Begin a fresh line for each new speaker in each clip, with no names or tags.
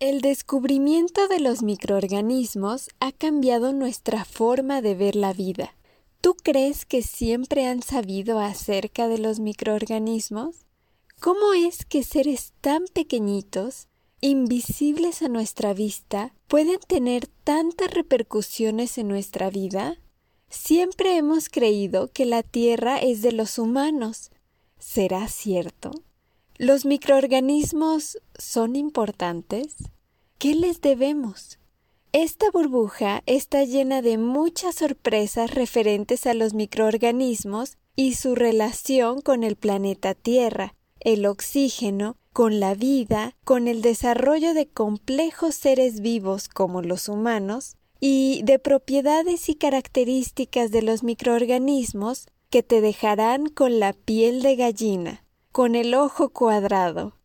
El descubrimiento de los microorganismos ha cambiado nuestra forma de ver la vida. ¿Tú crees que siempre han sabido acerca de los microorganismos? ¿Cómo es que seres tan pequeñitos, invisibles a nuestra vista, pueden tener tantas repercusiones en nuestra vida? Siempre hemos creído que la Tierra es de los humanos. ¿Será cierto? ¿Los microorganismos son importantes? ¿Qué les debemos? Esta burbuja está llena de muchas sorpresas referentes a los microorganismos y su relación con el planeta Tierra, el oxígeno, con la vida, con el desarrollo de complejos seres vivos como los humanos, y de propiedades y características de los microorganismos que te dejarán con la piel de gallina con el ojo cuadrado.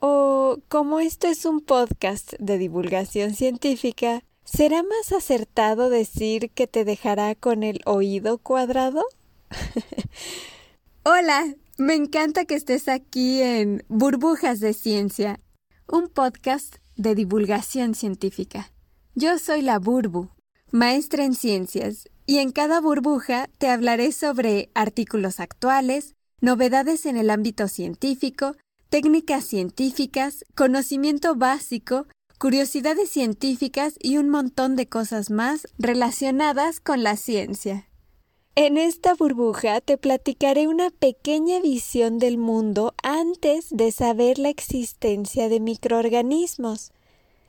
O como esto es un podcast de divulgación científica, ¿será más acertado decir que te dejará con el oído cuadrado? Hola, me encanta que estés aquí en Burbujas de Ciencia, un podcast de divulgación científica. Yo soy la Burbu, maestra en ciencias, y en cada burbuja te hablaré sobre artículos actuales, novedades en el ámbito científico, técnicas científicas, conocimiento básico, curiosidades científicas y un montón de cosas más relacionadas con la ciencia. En esta burbuja te platicaré una pequeña visión del mundo antes de saber la existencia de microorganismos,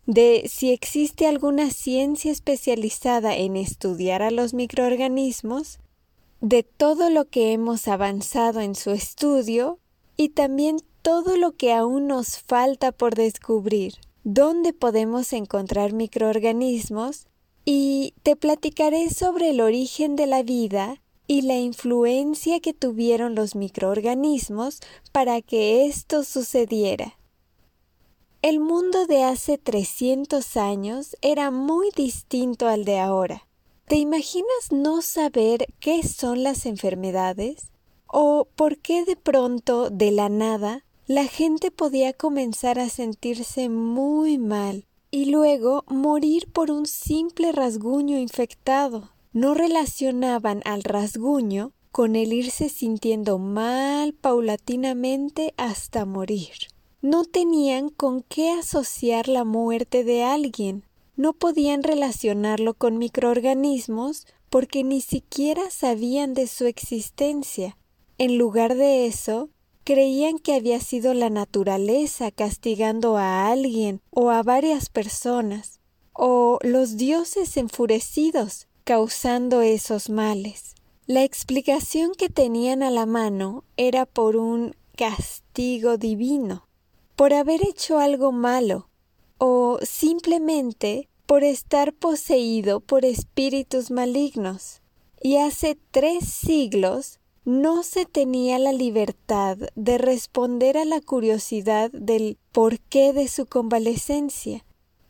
de si existe alguna ciencia especializada en estudiar a los microorganismos, de todo lo que hemos avanzado en su estudio y también todo lo que aún nos falta por descubrir, dónde podemos encontrar microorganismos y te platicaré sobre el origen de la vida y la influencia que tuvieron los microorganismos para que esto sucediera. El mundo de hace 300 años era muy distinto al de ahora. ¿Te imaginas no saber qué son las enfermedades? ¿O por qué de pronto, de la nada, la gente podía comenzar a sentirse muy mal y luego morir por un simple rasguño infectado? No relacionaban al rasguño con el irse sintiendo mal paulatinamente hasta morir. No tenían con qué asociar la muerte de alguien, no podían relacionarlo con microorganismos porque ni siquiera sabían de su existencia. En lugar de eso, creían que había sido la naturaleza castigando a alguien o a varias personas, o los dioses enfurecidos causando esos males. La explicación que tenían a la mano era por un castigo divino, por haber hecho algo malo, o simplemente por estar poseído por espíritus malignos. Y hace tres siglos no se tenía la libertad de responder a la curiosidad del porqué de su convalecencia,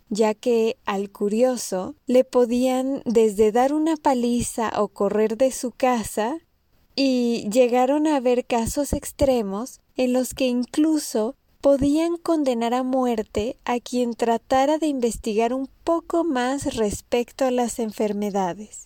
ya que al curioso le podían desde dar una paliza o correr de su casa, y llegaron a haber casos extremos en los que incluso podían condenar a muerte a quien tratara de investigar un poco más respecto a las enfermedades,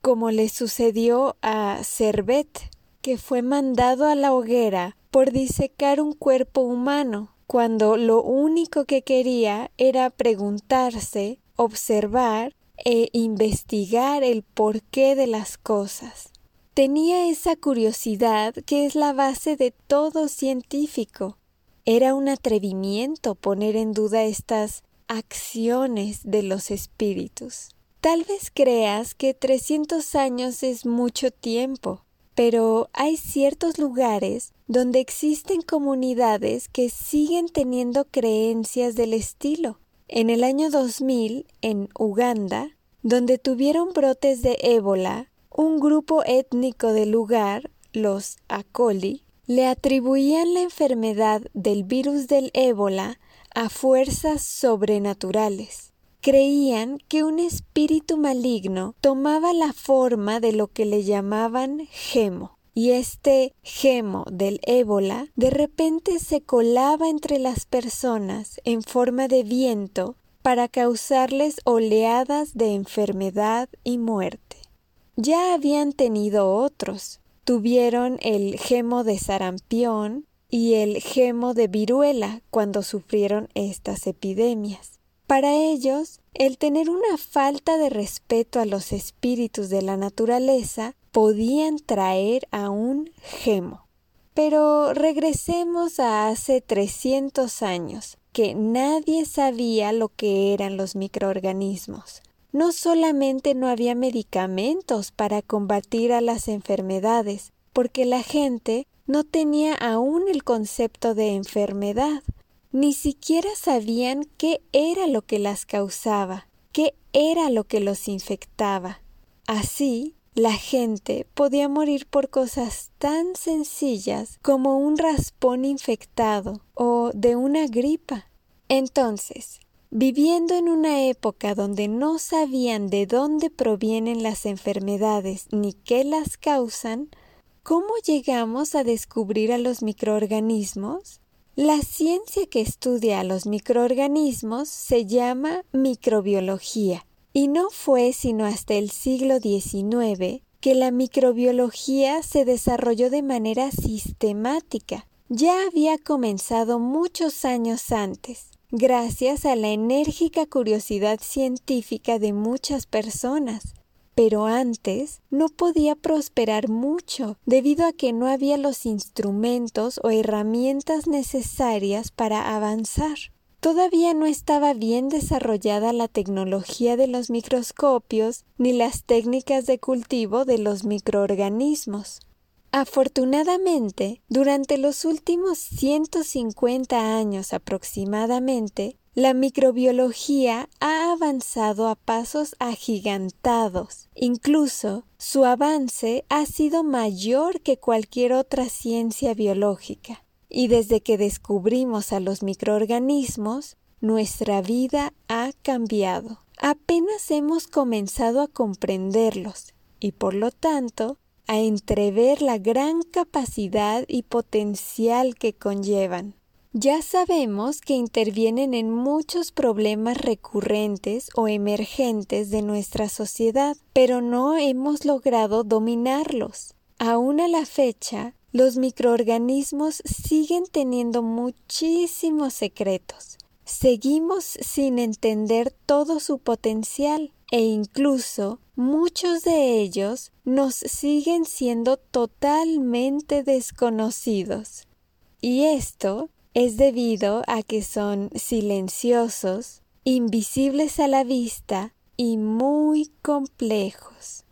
como le sucedió a Servet, que fue mandado a la hoguera por disecar un cuerpo humano, cuando lo único que quería era preguntarse, observar e investigar el porqué de las cosas. Tenía esa curiosidad que es la base de todo científico, era un atrevimiento poner en duda estas acciones de los espíritus. Tal vez creas que 300 años es mucho tiempo, pero hay ciertos lugares donde existen comunidades que siguen teniendo creencias del estilo. En el año 2000, en Uganda, donde tuvieron brotes de ébola, un grupo étnico del lugar, los Akoli, le atribuían la enfermedad del virus del ébola a fuerzas sobrenaturales. Creían que un espíritu maligno tomaba la forma de lo que le llamaban gemo, y este gemo del ébola de repente se colaba entre las personas en forma de viento para causarles oleadas de enfermedad y muerte. Ya habían tenido otros. Tuvieron el gemo de sarampión y el gemo de viruela cuando sufrieron estas epidemias. Para ellos, el tener una falta de respeto a los espíritus de la naturaleza podían traer a un gemo. Pero regresemos a hace 300 años, que nadie sabía lo que eran los microorganismos. No solamente no había medicamentos para combatir a las enfermedades, porque la gente no tenía aún el concepto de enfermedad, ni siquiera sabían qué era lo que las causaba, qué era lo que los infectaba. Así, la gente podía morir por cosas tan sencillas como un raspón infectado o de una gripa. Entonces, viviendo en una época donde no sabían de dónde provienen las enfermedades ni qué las causan, ¿cómo llegamos a descubrir a los microorganismos? La ciencia que estudia a los microorganismos se llama microbiología y no fue sino hasta el siglo XIX que la microbiología se desarrolló de manera sistemática. Ya había comenzado muchos años antes, gracias a la enérgica curiosidad científica de muchas personas. Pero antes no podía prosperar mucho debido a que no había los instrumentos o herramientas necesarias para avanzar. Todavía no estaba bien desarrollada la tecnología de los microscopios ni las técnicas de cultivo de los microorganismos. Afortunadamente, durante los últimos 150 años aproximadamente, la microbiología ha avanzado a pasos agigantados. Incluso su avance ha sido mayor que cualquier otra ciencia biológica. Y desde que descubrimos a los microorganismos, nuestra vida ha cambiado. Apenas hemos comenzado a comprenderlos y por lo tanto a entrever la gran capacidad y potencial que conllevan. Ya sabemos que intervienen en muchos problemas recurrentes o emergentes de nuestra sociedad, pero no hemos logrado dominarlos. Aún a la fecha, los microorganismos siguen teniendo muchísimos secretos. Seguimos sin entender todo su potencial e incluso muchos de ellos nos siguen siendo totalmente desconocidos. Y esto es debido a que son silenciosos, invisibles a la vista y muy complejos.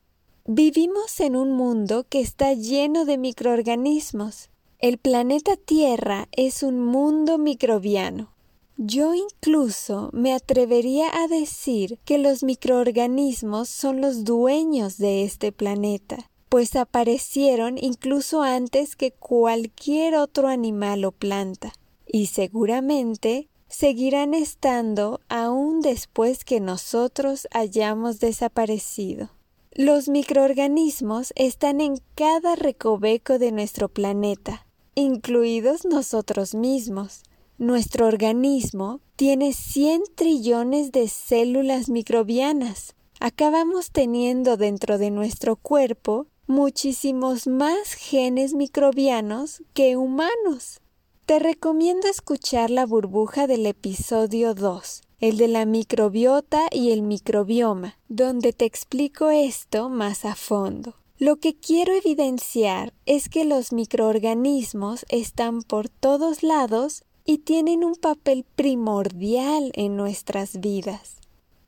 Vivimos en un mundo que está lleno de microorganismos. El planeta Tierra es un mundo microbiano. Yo incluso me atrevería a decir que los microorganismos son los dueños de este planeta, pues aparecieron incluso antes que cualquier otro animal o planta, y seguramente seguirán estando aún después que nosotros hayamos desaparecido. Los microorganismos están en cada recoveco de nuestro planeta, incluidos nosotros mismos. Nuestro organismo tiene 100 trillones de células microbianas. Acabamos teniendo dentro de nuestro cuerpo muchísimos más genes microbianos que humanos. Te recomiendo escuchar la burbuja del episodio 2, el de la microbiota y el microbioma, donde te explico esto más a fondo. Lo que quiero evidenciar es que los microorganismos están por todos lados y tienen un papel primordial en nuestras vidas.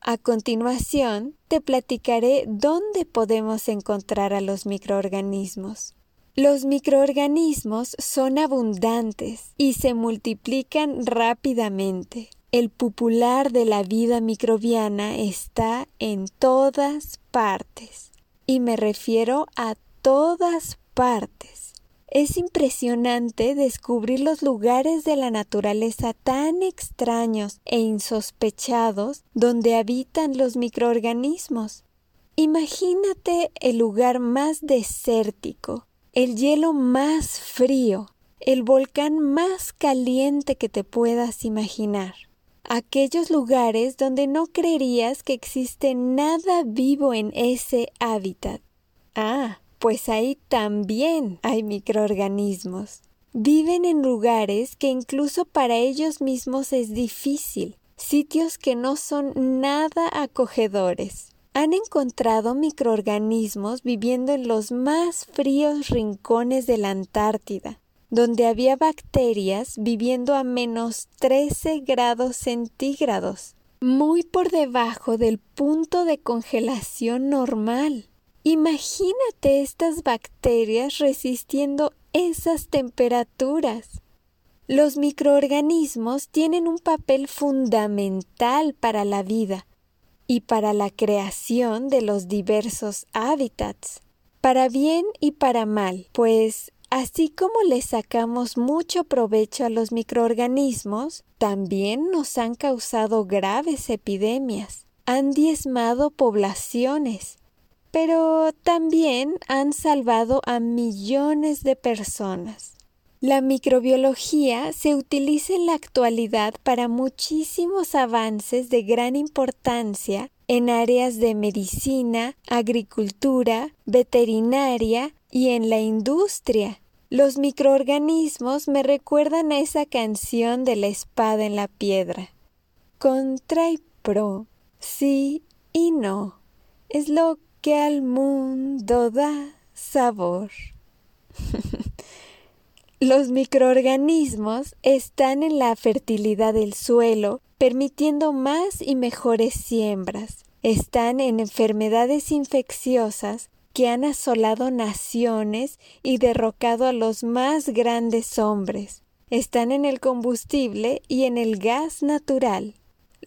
A continuación, te platicaré dónde podemos encontrar a los microorganismos. Los microorganismos son abundantes y se multiplican rápidamente. El popular de la vida microbiana está en todas partes. Y me refiero a todas partes. Es impresionante descubrir los lugares de la naturaleza tan extraños e insospechados donde habitan los microorganismos. Imagínate el lugar más desértico, el hielo más frío, el volcán más caliente que te puedas imaginar. Aquellos lugares donde no creerías que existe nada vivo en ese hábitat. Ah, pues ahí también hay microorganismos. Viven en lugares que incluso para ellos mismos es difícil, sitios que no son nada acogedores. Han encontrado microorganismos viviendo en los más fríos rincones de la Antártida, donde había bacterias viviendo a menos 13 grados centígrados, muy por debajo del punto de congelación normal. Imagínate estas bacterias resistiendo esas temperaturas. Los microorganismos tienen un papel fundamental para la vida y para la creación de los diversos hábitats, para bien y para mal, pues así como le sacamos mucho provecho a los microorganismos, también nos han causado graves epidemias, han diezmado poblaciones, pero también han salvado a millones de personas. La microbiología se utiliza en la actualidad para muchísimos avances de gran importancia en áreas de medicina, agricultura, veterinaria y en la industria. Los microorganismos me recuerdan a esa canción de la espada en la piedra. Contra y pro, sí y no, es lo que al mundo da sabor. Los microorganismos están en la fertilidad del suelo, permitiendo más y mejores siembras. Están en enfermedades infecciosas que han asolado naciones y derrocado a los más grandes hombres. Están en el combustible y en el gas natural.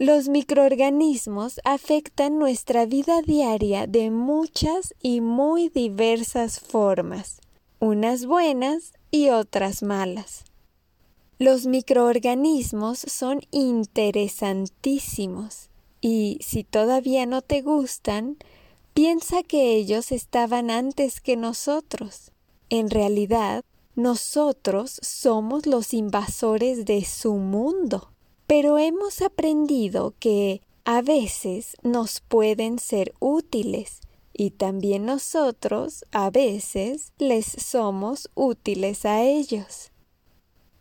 Los microorganismos afectan nuestra vida diaria de muchas y muy diversas formas, unas buenas y otras malas. Los microorganismos son interesantísimos y si todavía no te gustan, piensa que ellos estaban antes que nosotros. En realidad, nosotros somos los invasores de su mundo pero hemos aprendido que a veces nos pueden ser útiles y también nosotros a veces les somos útiles a ellos.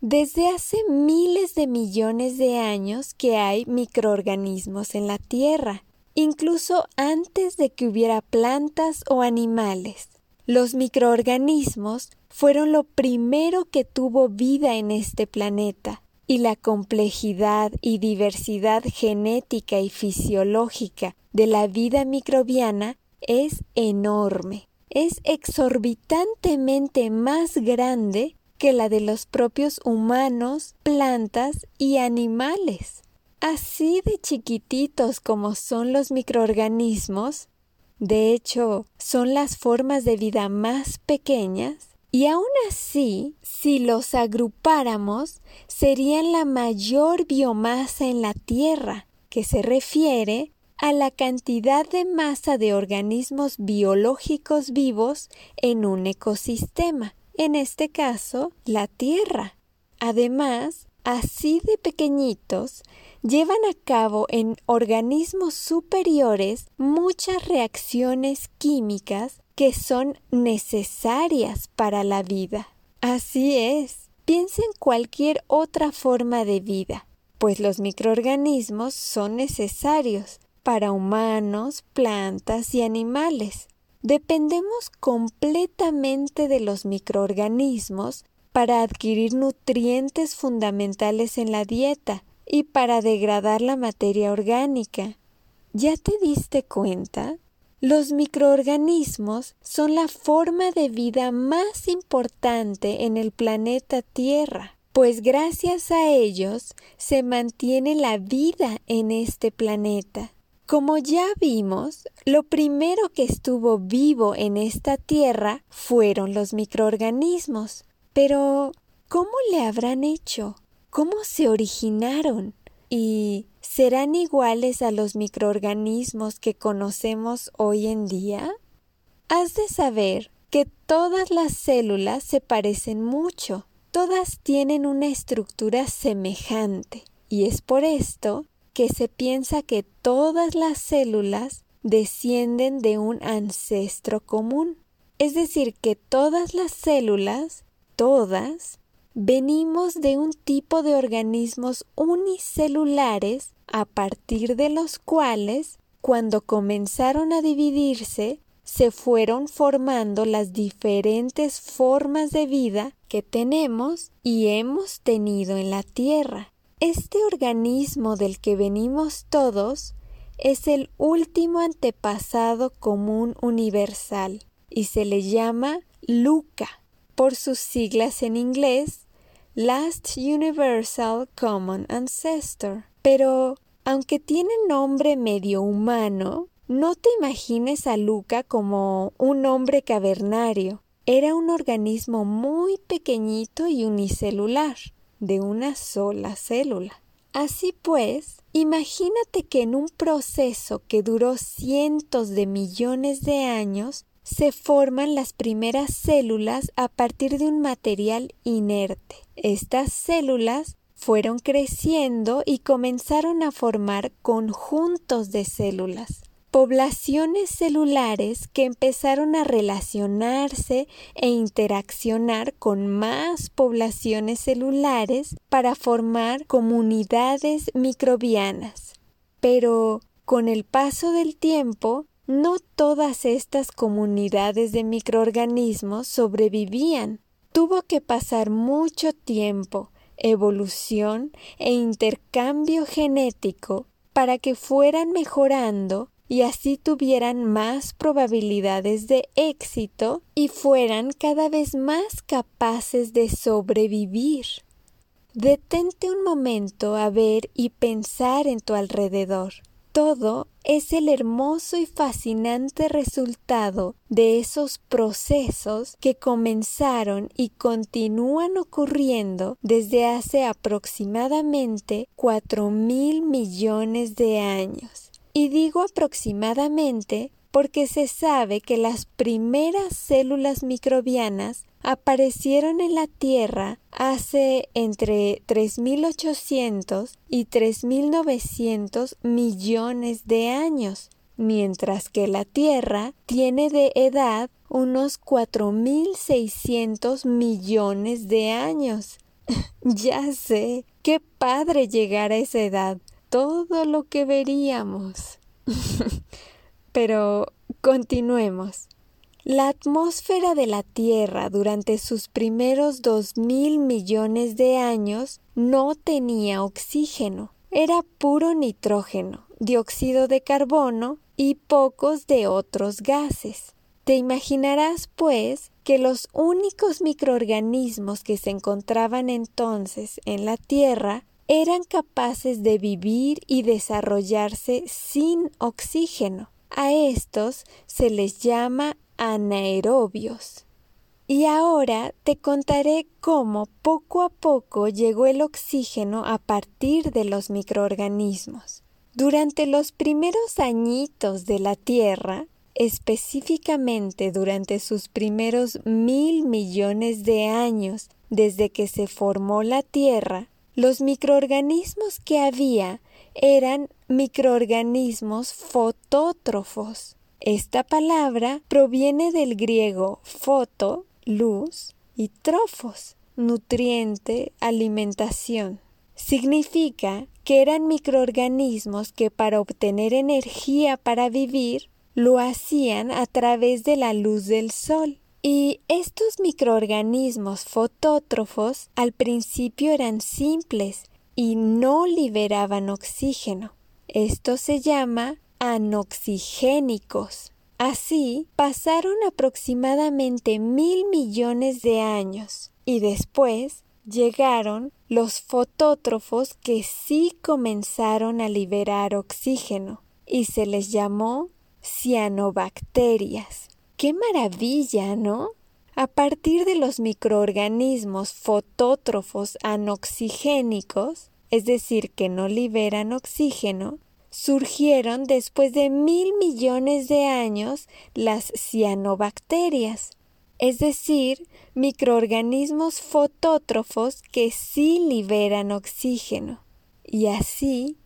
Desde hace miles de millones de años que hay microorganismos en la Tierra, incluso antes de que hubiera plantas o animales. Los microorganismos fueron lo primero que tuvo vida en este planeta y la complejidad y diversidad genética y fisiológica de la vida microbiana es enorme. Es exorbitantemente más grande que la de los propios humanos, plantas y animales. Así de chiquititos como son los microorganismos, de hecho, son las formas de vida más pequeñas, y aún así, si los agrupáramos, serían la mayor biomasa en la Tierra, que se refiere a la cantidad de masa de organismos biológicos vivos en un ecosistema, en este caso, la Tierra. Además, así de pequeñitos, llevan a cabo en organismos superiores muchas reacciones químicas que son necesarias para la vida. Así es. Piensa en cualquier otra forma de vida, pues los microorganismos son necesarios para humanos, plantas y animales. Dependemos completamente de los microorganismos para adquirir nutrientes fundamentales en la dieta y para degradar la materia orgánica. ¿Ya te diste cuenta? Los microorganismos son la forma de vida más importante en el planeta Tierra, pues gracias a ellos se mantiene la vida en este planeta. Como ya vimos, lo primero que estuvo vivo en esta Tierra fueron los microorganismos. Pero, ¿cómo le habrán hecho? ¿Cómo se originaron? ¿Y serán iguales a los microorganismos que conocemos hoy en día? Has de saber que todas las células se parecen mucho, todas tienen una estructura semejante, y es por esto que se piensa que todas las células descienden de un ancestro común. Es decir, que todas las células, todas, venimos de un tipo de organismos unicelulares a partir de los cuales, cuando comenzaron a dividirse, se fueron formando las diferentes formas de vida que tenemos y hemos tenido en la Tierra. Este organismo del que venimos todos es el último antepasado común universal y se le llama LUCA por sus siglas en inglés Last Universal Common Ancestor. Pero, aunque tiene nombre medio humano, no te imagines a Luca como un hombre cavernario. Era un organismo muy pequeñito y unicelular, de una sola célula. Así pues, imagínate que en un proceso que duró cientos de millones de años, se forman las primeras células a partir de un material inerte. Estas células fueron creciendo y comenzaron a formar conjuntos de células, poblaciones celulares que empezaron a relacionarse e interaccionar con más poblaciones celulares para formar comunidades microbianas. Pero con el paso del tiempo, no todas estas comunidades de microorganismos sobrevivían. Tuvo que pasar mucho tiempo, evolución e intercambio genético para que fueran mejorando y así tuvieran más probabilidades de éxito y fueran cada vez más capaces de sobrevivir. Detente un momento a ver y pensar en tu alrededor todo es el hermoso y fascinante resultado de esos procesos que comenzaron y continúan ocurriendo desde hace aproximadamente cuatro mil millones de años. Y digo aproximadamente porque se sabe que las primeras células microbianas aparecieron en la Tierra hace entre 3.800 y 3.900 millones de años, mientras que la Tierra tiene de edad unos 4.600 millones de años. ya sé, qué padre llegar a esa edad, todo lo que veríamos. Pero continuemos. La atmósfera de la Tierra durante sus primeros dos mil millones de años no tenía oxígeno. Era puro nitrógeno, dióxido de carbono y pocos de otros gases. Te imaginarás, pues, que los únicos microorganismos que se encontraban entonces en la Tierra eran capaces de vivir y desarrollarse sin oxígeno. A estos se les llama anaerobios. Y ahora te contaré cómo poco a poco llegó el oxígeno a partir de los microorganismos. Durante los primeros añitos de la Tierra, específicamente durante sus primeros mil millones de años desde que se formó la Tierra, los microorganismos que había eran microorganismos fotótrofos, esta palabra proviene del griego foto, luz, y trofos, nutriente, alimentación. Significa que eran microorganismos que para obtener energía para vivir lo hacían a través de la luz del sol. Y estos microorganismos fotótrofos al principio eran simples y no liberaban oxígeno. Esto se llama anoxigénicos. Así pasaron aproximadamente mil millones de años y después llegaron los fotótrofos que sí comenzaron a liberar oxígeno y se les llamó cianobacterias. ¡Qué maravilla, ¿no? A partir de los microorganismos fotótrofos anoxigénicos, es decir, que no liberan oxígeno, surgieron después de mil millones de años las cianobacterias. es decir, microorganismos fotótrofos que sí liberan oxígeno. Y así,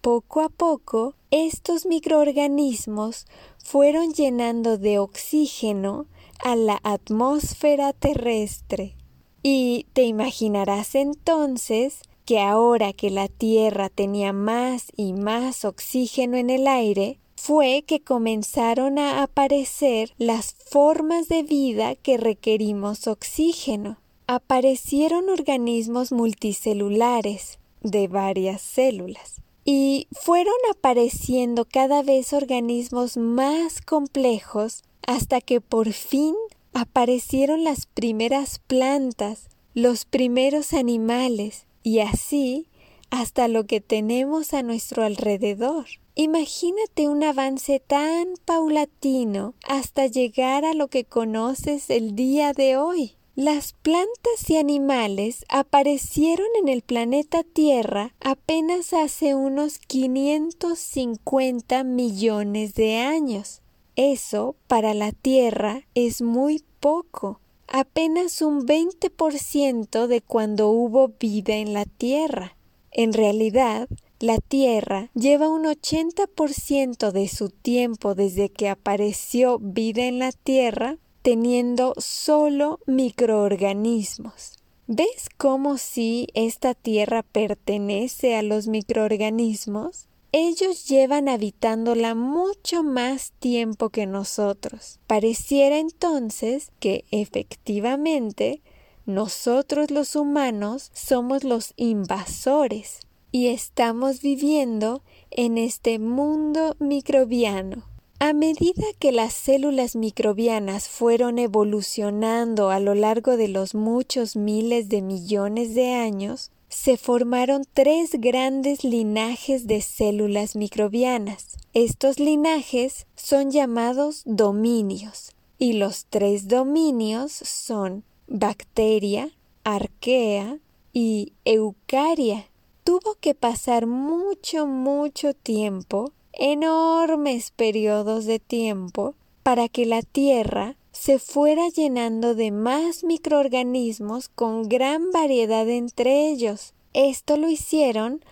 poco a poco, estos microorganismos fueron llenando de oxígeno a la atmósfera terrestre. Y te imaginarás entonces que ahora que la Tierra tenía más y más oxígeno en el aire, fue que comenzaron a aparecer las formas de vida que requerimos oxígeno. Aparecieron organismos multicelulares de varias células y fueron apareciendo cada vez organismos más complejos hasta que por fin aparecieron las primeras plantas, los primeros animales y así hasta lo que tenemos a nuestro alrededor. Imagínate un avance tan paulatino hasta llegar a lo que conoces el día de hoy. Las plantas y animales aparecieron en el planeta Tierra apenas hace unos 550 millones de años. Eso para la Tierra es muy poco, apenas un 20% de cuando hubo vida en la Tierra. En realidad, la Tierra lleva un 80% de su tiempo desde que apareció vida en la Tierra teniendo solo microorganismos. ¿Ves cómo si esta Tierra pertenece a los microorganismos? Ellos llevan habitándola mucho más tiempo que nosotros. Pareciera entonces que efectivamente nosotros los humanos somos los invasores y estamos viviendo en este mundo microbiano. A medida que las células microbianas fueron evolucionando a lo largo de los muchos miles de millones de años, se formaron tres grandes linajes de células microbianas. Estos linajes son llamados dominios, y los tres dominios son bacteria, arquea y eucaria tuvo que pasar mucho, mucho tiempo, enormes periodos de tiempo, para que la Tierra se fuera llenando de más microorganismos con gran variedad entre ellos. Esto lo hicieron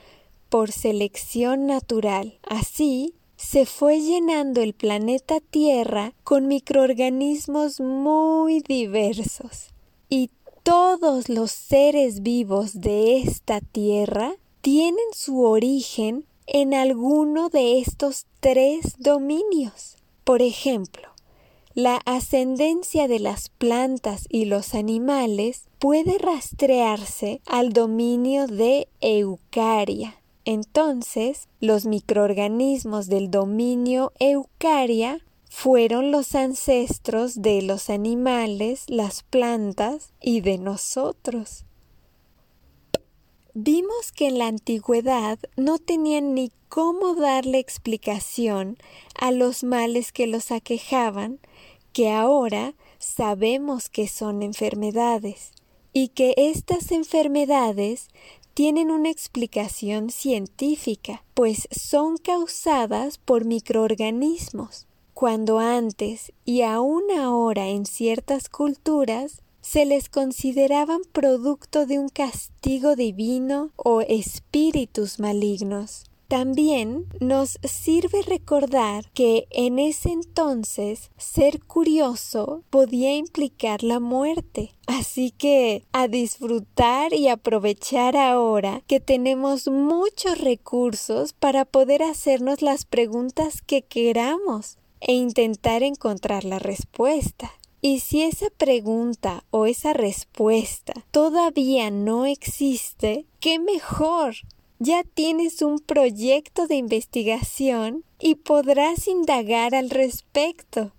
por selección natural. Así, se fue llenando el planeta Tierra con microorganismos muy diversos. Y todos los seres vivos de esta tierra tienen su origen en alguno de estos tres dominios. Por ejemplo, la ascendencia de las plantas y los animales puede rastrearse al dominio de Eucaria. Entonces, los microorganismos del dominio Eucaria fueron los ancestros de los animales, las plantas y de nosotros. Vimos que en la antigüedad no tenían ni cómo darle explicación a los males que los aquejaban, que ahora sabemos que son enfermedades, y que estas enfermedades tienen una explicación científica, pues son causadas por microorganismos cuando antes y aún ahora en ciertas culturas se les consideraban producto de un castigo divino o espíritus malignos. También nos sirve recordar que en ese entonces ser curioso podía implicar la muerte. Así que a disfrutar y aprovechar ahora que tenemos muchos recursos para poder hacernos las preguntas que queramos e intentar encontrar la respuesta. Y si esa pregunta o esa respuesta todavía no existe, qué mejor. Ya tienes un proyecto de investigación y podrás indagar al respecto.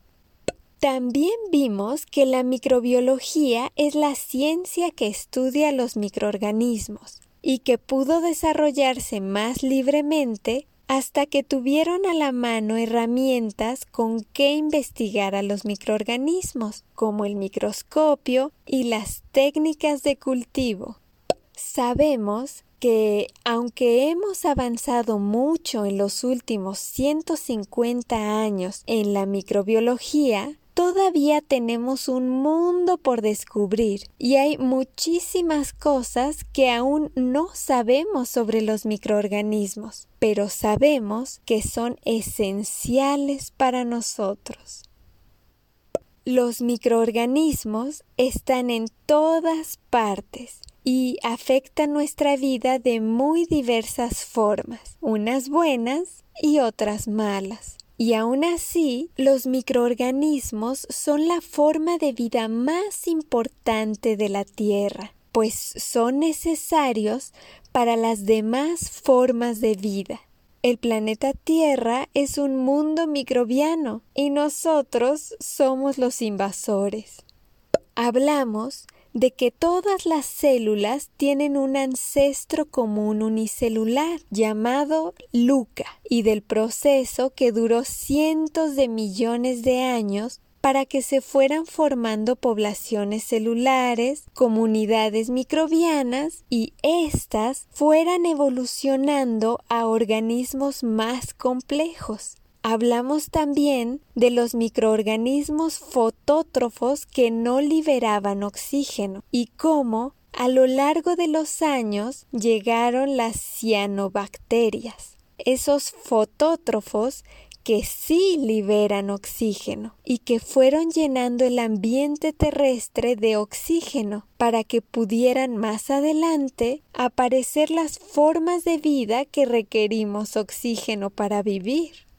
También vimos que la microbiología es la ciencia que estudia los microorganismos y que pudo desarrollarse más libremente hasta que tuvieron a la mano herramientas con que investigar a los microorganismos, como el microscopio y las técnicas de cultivo. Sabemos que, aunque hemos avanzado mucho en los últimos 150 años en la microbiología, todavía tenemos un mundo por descubrir y hay muchísimas cosas que aún no sabemos sobre los microorganismos, pero sabemos que son esenciales para nosotros. Los microorganismos están en todas partes y afectan nuestra vida de muy diversas formas, unas buenas y otras malas. Y aún así, los microorganismos son la forma de vida más importante de la Tierra, pues son necesarios para las demás formas de vida. El planeta Tierra es un mundo microbiano y nosotros somos los invasores. Hablamos de que todas las células tienen un ancestro común unicelular llamado Luca y del proceso que duró cientos de millones de años para que se fueran formando poblaciones celulares, comunidades microbianas y éstas fueran evolucionando a organismos más complejos. Hablamos también de los microorganismos fotótrofos que no liberaban oxígeno y cómo a lo largo de los años llegaron las cianobacterias, esos fotótrofos que sí liberan oxígeno y que fueron llenando el ambiente terrestre de oxígeno para que pudieran más adelante aparecer las formas de vida que requerimos oxígeno para vivir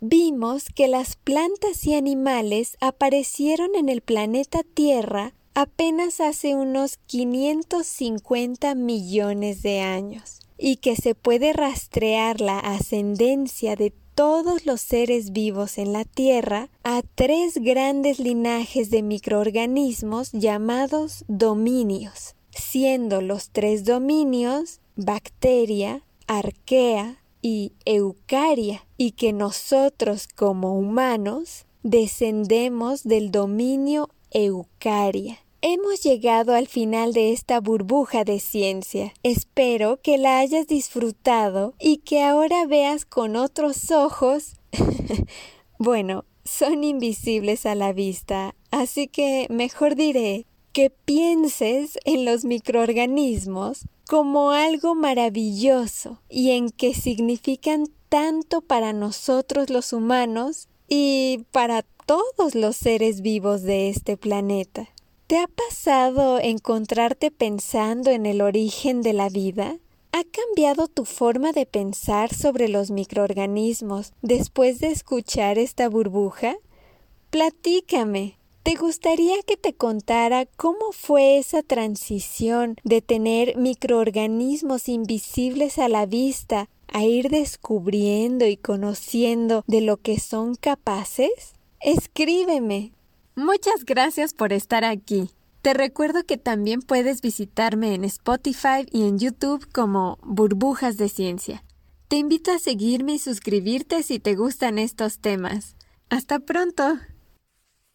vimos que las plantas y animales aparecieron en el planeta Tierra apenas hace unos 550 millones de años y que se puede rastrear la ascendencia de todos los seres vivos en la Tierra a tres grandes linajes de microorganismos llamados dominios, siendo los tres dominios bacteria, arquea y eucaria, y que nosotros como humanos descendemos del dominio eucaria. Hemos llegado al final de esta burbuja de ciencia. Espero que la hayas disfrutado y que ahora veas con otros ojos. bueno, son invisibles a la vista, así que mejor diré que pienses en los microorganismos como algo maravilloso y en que significan tanto para nosotros los humanos y para todos los seres vivos de este planeta. ¿Te ha pasado encontrarte pensando en el origen de la vida? ¿Ha cambiado tu forma de pensar sobre los microorganismos después de escuchar esta burbuja? Platícame. ¿Te gustaría que te contara cómo fue esa transición de tener microorganismos invisibles a la vista a ir descubriendo y conociendo de lo que son capaces? Escríbeme. Muchas gracias por estar aquí. Te recuerdo que también puedes visitarme en Spotify y en YouTube como Burbujas de Ciencia. Te invito a seguirme y suscribirte si te gustan estos temas. Hasta pronto.